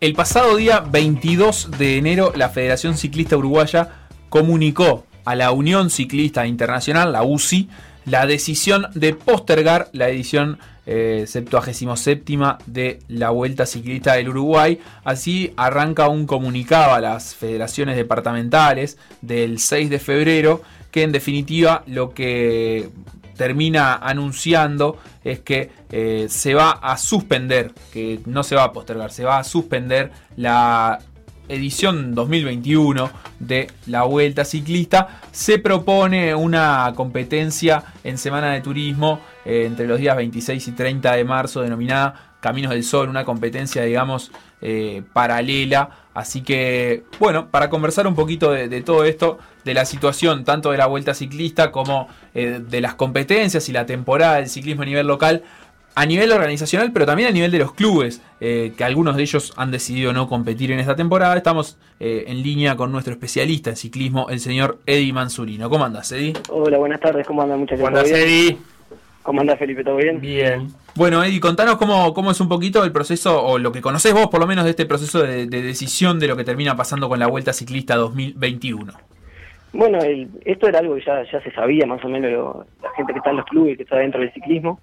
El pasado día 22 de enero, la Federación Ciclista Uruguaya comunicó a la Unión Ciclista Internacional, la UCI, la decisión de postergar la edición eh, 77 de la Vuelta Ciclista del Uruguay. Así arranca un comunicado a las federaciones departamentales del 6 de febrero, que en definitiva lo que termina anunciando es que eh, se va a suspender, que no se va a postergar, se va a suspender la edición 2021 de la Vuelta Ciclista. Se propone una competencia en Semana de Turismo eh, entre los días 26 y 30 de marzo denominada Caminos del Sol, una competencia, digamos, eh, paralela. Así que, bueno, para conversar un poquito de, de, todo esto, de la situación tanto de la vuelta ciclista como eh, de las competencias y la temporada del ciclismo a nivel local, a nivel organizacional, pero también a nivel de los clubes, eh, que algunos de ellos han decidido no competir en esta temporada. Estamos eh, en línea con nuestro especialista en ciclismo, el señor Eddie Mansurino. ¿Cómo andas, Eddie? Hola, buenas tardes, ¿cómo andan? Muchas gracias. ¿Cómo andas, Eddie? ¿Cómo andas, Felipe? ¿Todo bien? Bien. Bueno, Eddie, contanos cómo, cómo es un poquito el proceso, o lo que conocés vos por lo menos de este proceso de, de decisión de lo que termina pasando con la Vuelta Ciclista 2021. Bueno, el, esto era algo que ya, ya se sabía más o menos, lo, la gente que está en los clubes, que está dentro del ciclismo,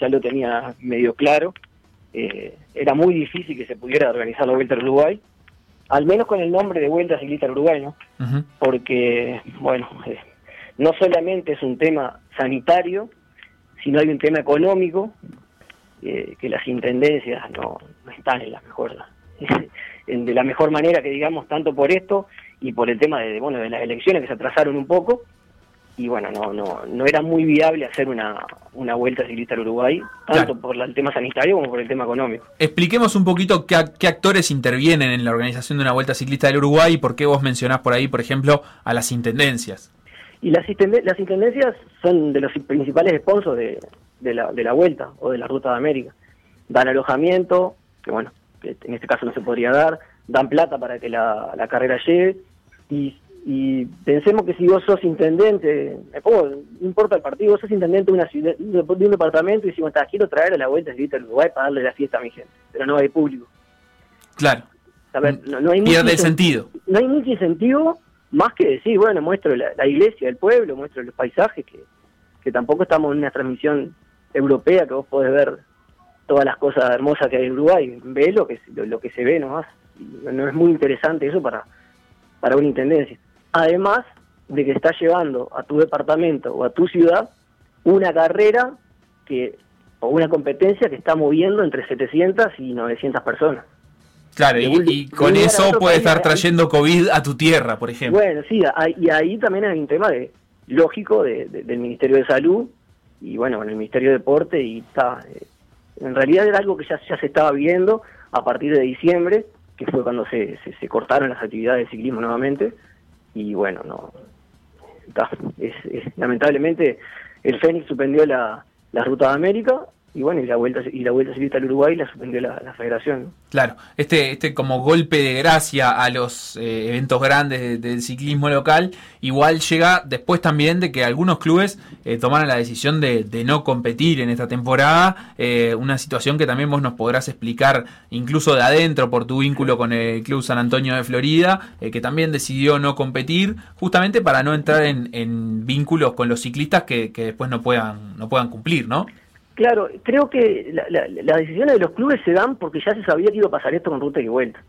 ya lo tenía medio claro. Eh, era muy difícil que se pudiera organizar la Vuelta al Uruguay, al menos con el nombre de Vuelta Ciclista al Uruguay, ¿no? Uh -huh. Porque, bueno, eh, no solamente es un tema sanitario, sino hay un tema económico, eh, que las intendencias no, no, están en la mejor de la mejor manera que digamos tanto por esto y por el tema de bueno de las elecciones que se atrasaron un poco. Y bueno no no no era muy viable hacer una, una vuelta ciclista al Uruguay tanto claro. por el tema sanitario como por el tema económico. Expliquemos un poquito qué, qué, actores intervienen en la organización de una vuelta ciclista del Uruguay y por qué vos mencionás por ahí por ejemplo a las intendencias y las, las intendencias son de los principales sponsors de, de, la, de la vuelta o de la ruta de América dan alojamiento que bueno que en este caso no se podría dar dan plata para que la, la carrera llegue y, y, pensemos que si vos sos intendente, me pongo, no importa el partido, vos sos intendente de, una ciudad, de un departamento y decimos, quiero traer a la vuelta de Uruguay para darle la fiesta a mi gente, pero no hay público. Claro. A ver, no, no hay Pierde el sentido. No hay mucho incentivo más que decir, bueno, muestro la, la iglesia del pueblo, muestro los paisajes, que, que tampoco estamos en una transmisión europea que vos podés ver todas las cosas hermosas que hay en Uruguay, ve lo que, lo, lo que se ve nomás. No es muy interesante eso para para una intendencia. Además de que estás llevando a tu departamento o a tu ciudad una carrera que o una competencia que está moviendo entre 700 y 900 personas. Claro, y, y con eso puede estar trayendo COVID a tu tierra, por ejemplo. Bueno, sí, hay, y ahí también hay un tema de lógico de, de, del Ministerio de Salud y bueno, con el Ministerio de Deporte y está... Eh, en realidad era algo que ya, ya se estaba viendo a partir de diciembre, que fue cuando se, se, se, cortaron las actividades de ciclismo nuevamente y bueno no está, es, es, lamentablemente el Fénix suspendió la, la ruta de América y bueno y la vuelta y la vuelta ciclista al Uruguay la suspendió la, Federación ¿no? claro este este como golpe de gracia a los eh, eventos grandes de, del ciclismo local igual llega después también de que algunos clubes eh, la decisión de, no competir en esta temporada eh, una situación que también vos nos podrás explicar incluso de adentro por tu vínculo con el club San Antonio de Florida eh, que también decidió no competir justamente para no entrar en, en vínculos con los ciclistas que, que después no puedan no puedan cumplir no Claro, creo que la, la, las decisiones de los clubes se dan porque ya se sabía que iba a pasar esto con ruta y vuelta.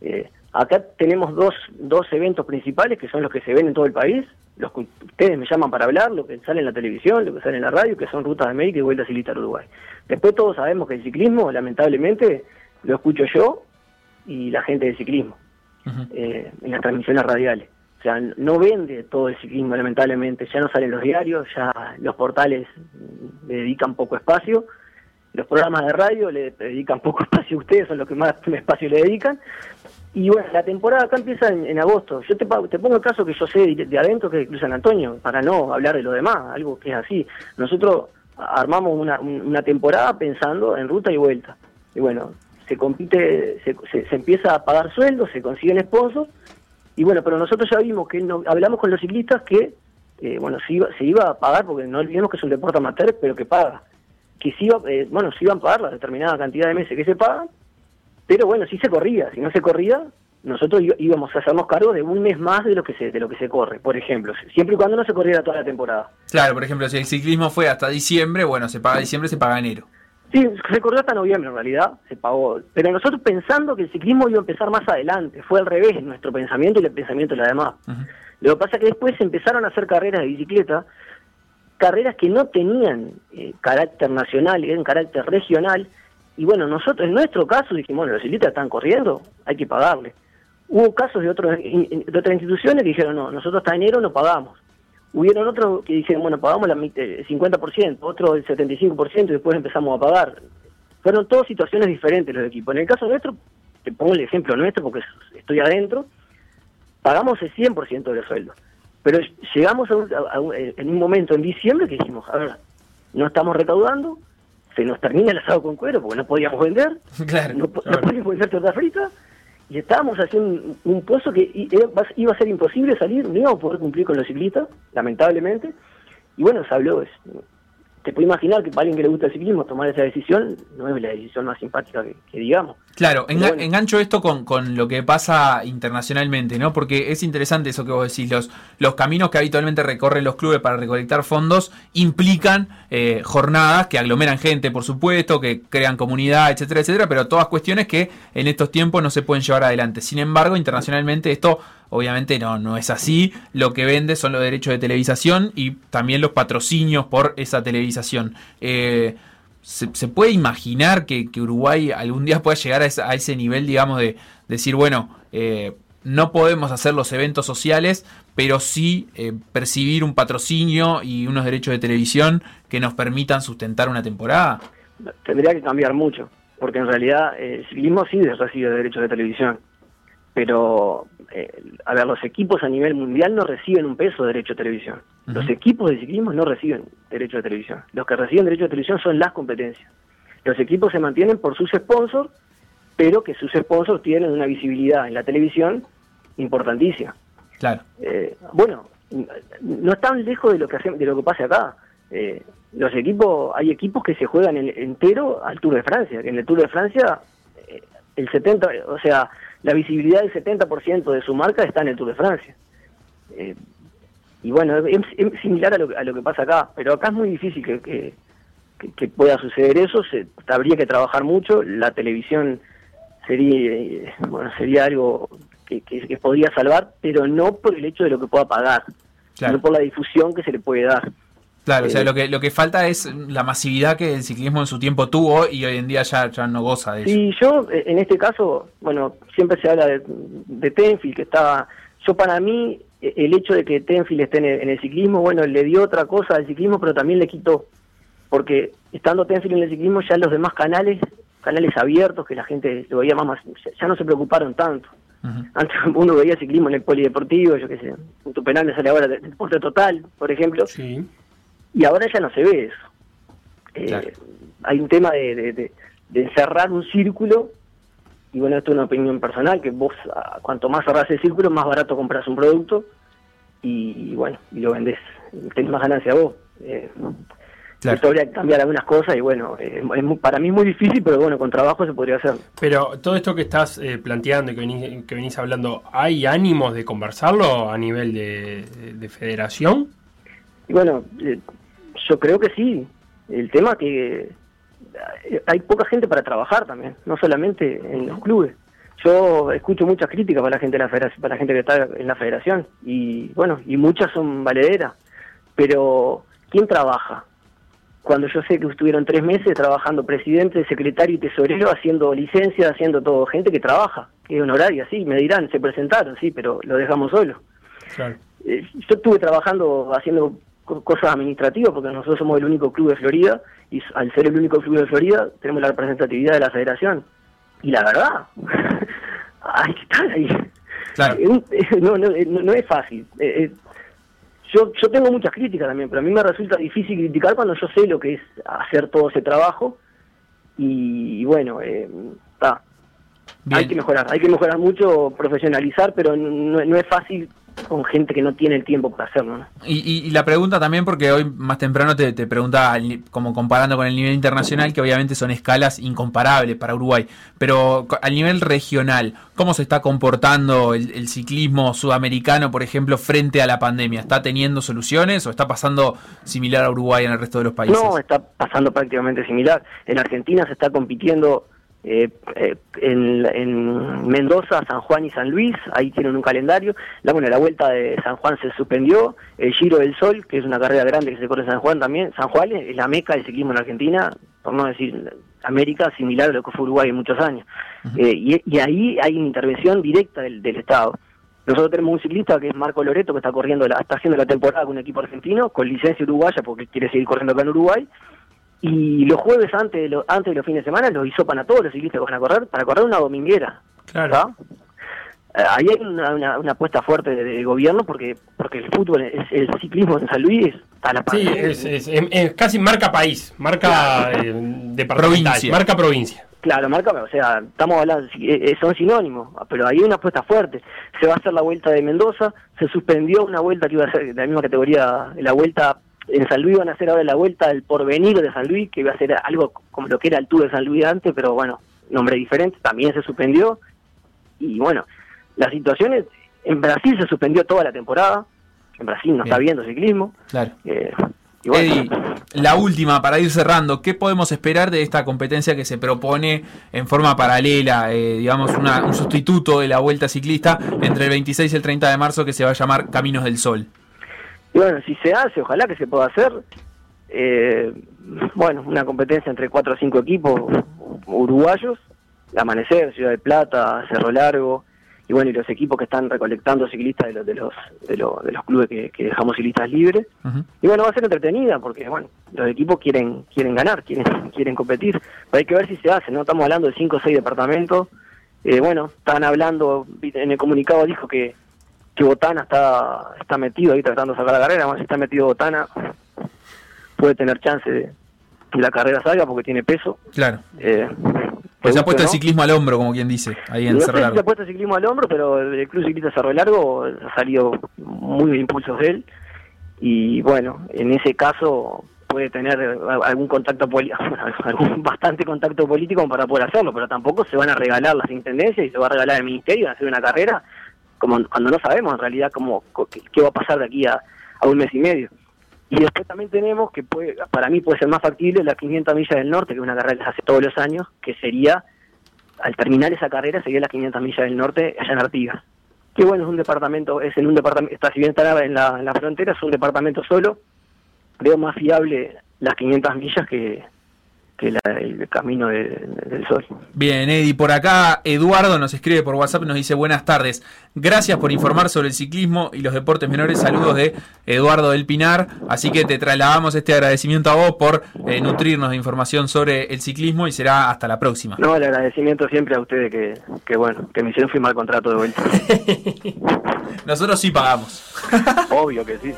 Eh, acá tenemos dos, dos eventos principales que son los que se ven en todo el país, los que ustedes me llaman para hablar, lo que sale en la televisión, lo que sale en la radio, que son rutas de América y vuelta ciclista al Uruguay. Después todos sabemos que el ciclismo, lamentablemente, lo escucho yo y la gente del ciclismo, uh -huh. eh, en las transmisiones radiales. O sea, no vende todo el ciclismo, lamentablemente. Ya no salen los diarios, ya los portales le dedican poco espacio. los programas de radio le dedican poco espacio a ustedes, son los que más espacio le dedican. Y bueno, la temporada acá empieza en, agosto. Yo te, te, pongo el caso que yo sé de, adentro, que es Cruz San Antonio, para no hablar de lo demás, algo que es así. Nosotros armamos una, temporada pensando en ruta y vuelta. Y bueno, se compite, se, se, empieza a pagar sueldos, se consiguen sponsors. Y bueno, pero nosotros ya vimos que no, hablamos con los ciclistas que, eh, bueno, se iba, se iba a pagar, porque no olvidemos que es un deporte amateur, pero que paga que sí iba, eh, bueno, se iban a pagar la determinada cantidad de meses que se pagan, pero bueno, si se corría, si no se corría, nosotros íbamos a hacernos cargo de un mes más de lo que se de lo que se corre, por ejemplo, siempre y cuando no se corriera toda la temporada. Claro, por ejemplo, si el ciclismo fue hasta diciembre, bueno, se paga diciembre, se paga enero. Sí, se corrió hasta noviembre en realidad, se pagó, pero nosotros pensando que el ciclismo iba a empezar más adelante, fue al revés en nuestro pensamiento y el pensamiento de la demás. Lo que pasa es que después empezaron a hacer carreras de bicicleta carreras que no tenían eh, carácter nacional, eran carácter regional, y bueno, nosotros en nuestro caso dijimos, bueno, los ciclistas están corriendo, hay que pagarle. Hubo casos de, otros, de otras instituciones que dijeron, no, nosotros hasta enero no pagamos. Hubieron otros que dijeron, bueno, pagamos el 50%, otro el 75% y después empezamos a pagar. Fueron todas situaciones diferentes los equipos. En el caso nuestro, te pongo el ejemplo nuestro porque estoy adentro, pagamos el 100% del sueldo. Pero llegamos a en un momento en diciembre que dijimos, a ver, no estamos recaudando, se nos termina el asado con cuero porque no podíamos vender, no, podíamos vender torta frita, y estábamos haciendo un, pozo que iba a ser imposible salir, no íbamos a poder cumplir con los ciclistas, lamentablemente, y bueno, se habló, te puedo imaginar que para alguien que le gusta el ciclismo tomar esa decisión no es la decisión más simpática que, digamos. Claro, engancho esto con, con, lo que pasa internacionalmente, ¿no? Porque es interesante eso que vos decís, los, los caminos que habitualmente recorren los clubes para recolectar fondos implican eh, jornadas que aglomeran gente, por supuesto, que crean comunidad, etcétera, etcétera, pero todas cuestiones que en estos tiempos no se pueden llevar adelante. Sin embargo, internacionalmente esto Obviamente no, no es así. Lo que vende son los derechos de televisación y también los patrocinios por esa televisación. Eh, se, puede imaginar que, Uruguay algún día pueda llegar a, ese nivel, digamos, de, decir, bueno, eh, no podemos hacer los eventos sociales, pero sí eh, percibir un patrocinio y unos derechos de televisión que nos permitan sustentar una temporada? Tendría que cambiar mucho, porque en realidad el ciclismo sí recibe derechos de televisión pero eh, a ver, los equipos a nivel mundial no reciben un peso de derecho de televisión. Los equipos de ciclismo no reciben derecho de televisión. Los que reciben derecho de televisión son las competencias. Los equipos se mantienen por sus sponsors, pero que sus sponsors tienen una visibilidad en la televisión importantísima. Claro. Eh, bueno, no están lejos de lo que de lo que pasa acá. Eh, los equipos, hay equipos que se juegan entero al Tour de Francia, en el Tour de Francia eh, el 70, o sea, la visibilidad del 70% de su marca está en el Tour de Francia. Eh, y bueno, es, similar a lo, a lo, que pasa acá, pero acá es muy difícil que, que, pueda suceder eso, se, habría que trabajar mucho, la televisión sería, eh, bueno, sería algo que, que, podría salvar, pero no por el hecho de lo que pueda pagar, sino por la difusión que se le puede dar. Claro, o sea, eh, lo que, lo que falta es la masividad que el ciclismo en su tiempo tuvo y hoy en día ya, ya no goza de eso. Sí, yo eh, en este caso, bueno, siempre se habla de, de Tenfield, que estaba, yo para mí, eh, el hecho de que Tenfield esté en el, ciclismo, bueno, le dio otra cosa al ciclismo, pero también le quitó, porque estando Tenfield en el ciclismo, ya los demás canales, canales abiertos, que la gente lo veía más, ya no se preocuparon tanto. Antes uno veía ciclismo en el polideportivo, yo qué sé, Punto Penal me sale ahora deporte total, por ejemplo. Sí y ahora ya no se ve eso. Eh, hay un tema de, de, cerrar un círculo, y bueno, esto es una opinión personal, que vos cuanto más cerrás el círculo, más barato compras un producto y, bueno, y lo vendés, tenés más ganancia vos. Eh, Esto habría que cambiar algunas cosas y bueno, eh, para mí es muy difícil, pero bueno, con trabajo se podría hacer. Pero todo esto que estás eh, planteando y que venís, que venís hablando, ¿hay ánimos de conversarlo a nivel de, de federación? Y bueno, yo creo que sí. El tema que eh, hay poca gente para trabajar también, no solamente en los clubes. Yo escucho muchas críticas para la gente de la federación, para la gente que está en la federación y bueno, y muchas son valederas. Pero ¿quién trabaja? Cuando yo sé que estuvieron tres meses trabajando presidente, secretario y tesorero, haciendo licencia, haciendo todo, gente que trabaja, que es honoraria, sí, me dirán, se presentaron, sí, pero lo dejamos solo. Eh, yo estuve trabajando haciendo cosas administrativas, porque nosotros somos el único club de Florida, y al ser el único club de Florida, tenemos la representatividad de la federación. Y la verdad, hay que estar ahí. Claro. No, no, eh, no, no es fácil. Eh, eh, yo, yo tengo muchas críticas también, pero a mí me resulta difícil criticar cuando yo sé lo que es hacer todo ese trabajo. Y, y bueno, eh, está. Hay que mejorar, hay que mejorar mucho, profesionalizar, pero no, no es fácil con gente que no tiene el tiempo para hacerlo. ¿no? Y, y- y la pregunta también, porque hoy más temprano te, te preguntaba, como comparando con el nivel internacional, que obviamente son escalas incomparables para Uruguay, pero al nivel regional, ¿cómo se está comportando el, el ciclismo sudamericano, por ejemplo, frente a la pandemia? ¿Está teniendo soluciones o está pasando similar a Uruguay en el resto de los países? No, está pasando prácticamente similar. En Argentina se está compitiendo eh, eh, en, en Mendoza, San Juan y San Luis, ahí tienen un calendario. La, bueno, la vuelta de San Juan se suspendió, el Giro del Sol, que es una carrera grande que se corre en San Juan también. San Juan es la meca del ciclismo en Argentina, por no decir América, similar a lo que fue Uruguay en muchos años. Eh, y, y ahí hay una intervención directa del, del Estado. Nosotros tenemos un ciclista que es Marco Loreto, que está corriendo, la, está haciendo la temporada con un equipo argentino, con licencia uruguaya, porque quiere seguir corriendo acá en Uruguay. Y los jueves antes de, lo- antes de los fines de semana los hisopan a todos los ciclistas que van a correr para correr una dominguera. Claro. Eh, Ahí hay una, una, una apuesta fuerte de- del gobierno porque porque el fútbol, es, el ciclismo en San Luis está a la. Sí, es, es- es- es casi marca país, marca eh, departamental, Provincia. marca provincia. Claro, marca, o sea, estamos hablando, eh, son sinónimos, pero hay una apuesta fuerte. Se va a hacer la vuelta de Mendoza, se suspendió una vuelta que iba a ser de la misma categoría, la vuelta en San Luis van a hacer ahora la vuelta del porvenir de San Luis, que iba a ser algo como lo que era el Tour de San Luis antes, pero bueno, nombre diferente, también se suspendió. Y bueno, la situación es, en Brasil se suspendió toda la temporada, en Brasil no Bien. está viendo ciclismo. Claro. eh, y bueno, Eddie, la última para ir cerrando, ¿qué podemos esperar de esta competencia que se propone en forma paralela, eh, digamos, una- un sustituto de la Vuelta Ciclista entre el 26 y el 30 de marzo que se va a llamar Caminos del Sol? Y bueno, si se hace, ojalá que se pueda hacer. Eh, bueno, una competencia entre cuatro o cinco equipos uruguayos, Amanecer, Ciudad de Plata, Cerro Largo, y bueno, y los equipos que están recolectando ciclistas de los de los, de los, de los clubes que, que dejamos ciclistas libres. Y bueno, va a ser entretenida porque, bueno, los equipos quieren quieren ganar, quieren quieren competir. Pero hay que ver si se hace, ¿no? Estamos hablando de cinco o seis departamentos. Eh, bueno, están hablando, en el comunicado dijo que, que Botana está está metido ahí tratando de sacar la carrera. Si está metido Botana, puede tener chance de que la carrera salga porque tiene peso. Claro. Eh, Pues se ha puesto el ciclismo al hombro, como quien dice, ahí en Cerro si se ha Largo. puesto el ciclismo al hombro, pero el Club Ciclista Cerro Largo ha salido muy de impulsos de él. Y bueno, en ese caso puede tener algún contacto político, algún bastante contacto político para poder hacerlo, pero tampoco se van a regalar las intendencias y se va a regalar el ministerio a hacer una carrera como cuando no sabemos en realidad cómo qué, va a pasar de aquí a, a un mes y medio. Y después también tenemos que puede, para mí puede ser más factible la 500 millas del norte, que es una carrera que se hace todos los años, que sería al terminar esa carrera sería las 500 millas del norte allá en Artigas. Que bueno, es un departamento, es en un departamento, está, si bien está en la, en la frontera, es un departamento solo. Veo más fiable las 500 millas que, que la- el camino de- del sol. Bien, Eddie, por acá Eduardo nos escribe por WhatsApp y nos dice buenas tardes. Gracias por informar sobre el ciclismo y los deportes menores. Saludos de Eduardo del Pinar. Así que te trasladamos este agradecimiento a vos por eh, nutrirnos de información sobre el ciclismo y será hasta la próxima. No, el agradecimiento siempre a ustedes que, que bueno, que me hicieron firmar el contrato de vuelta. Nosotros sí pagamos. Obvio que sí.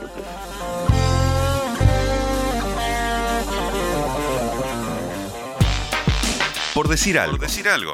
por decir algo. Por decir algo.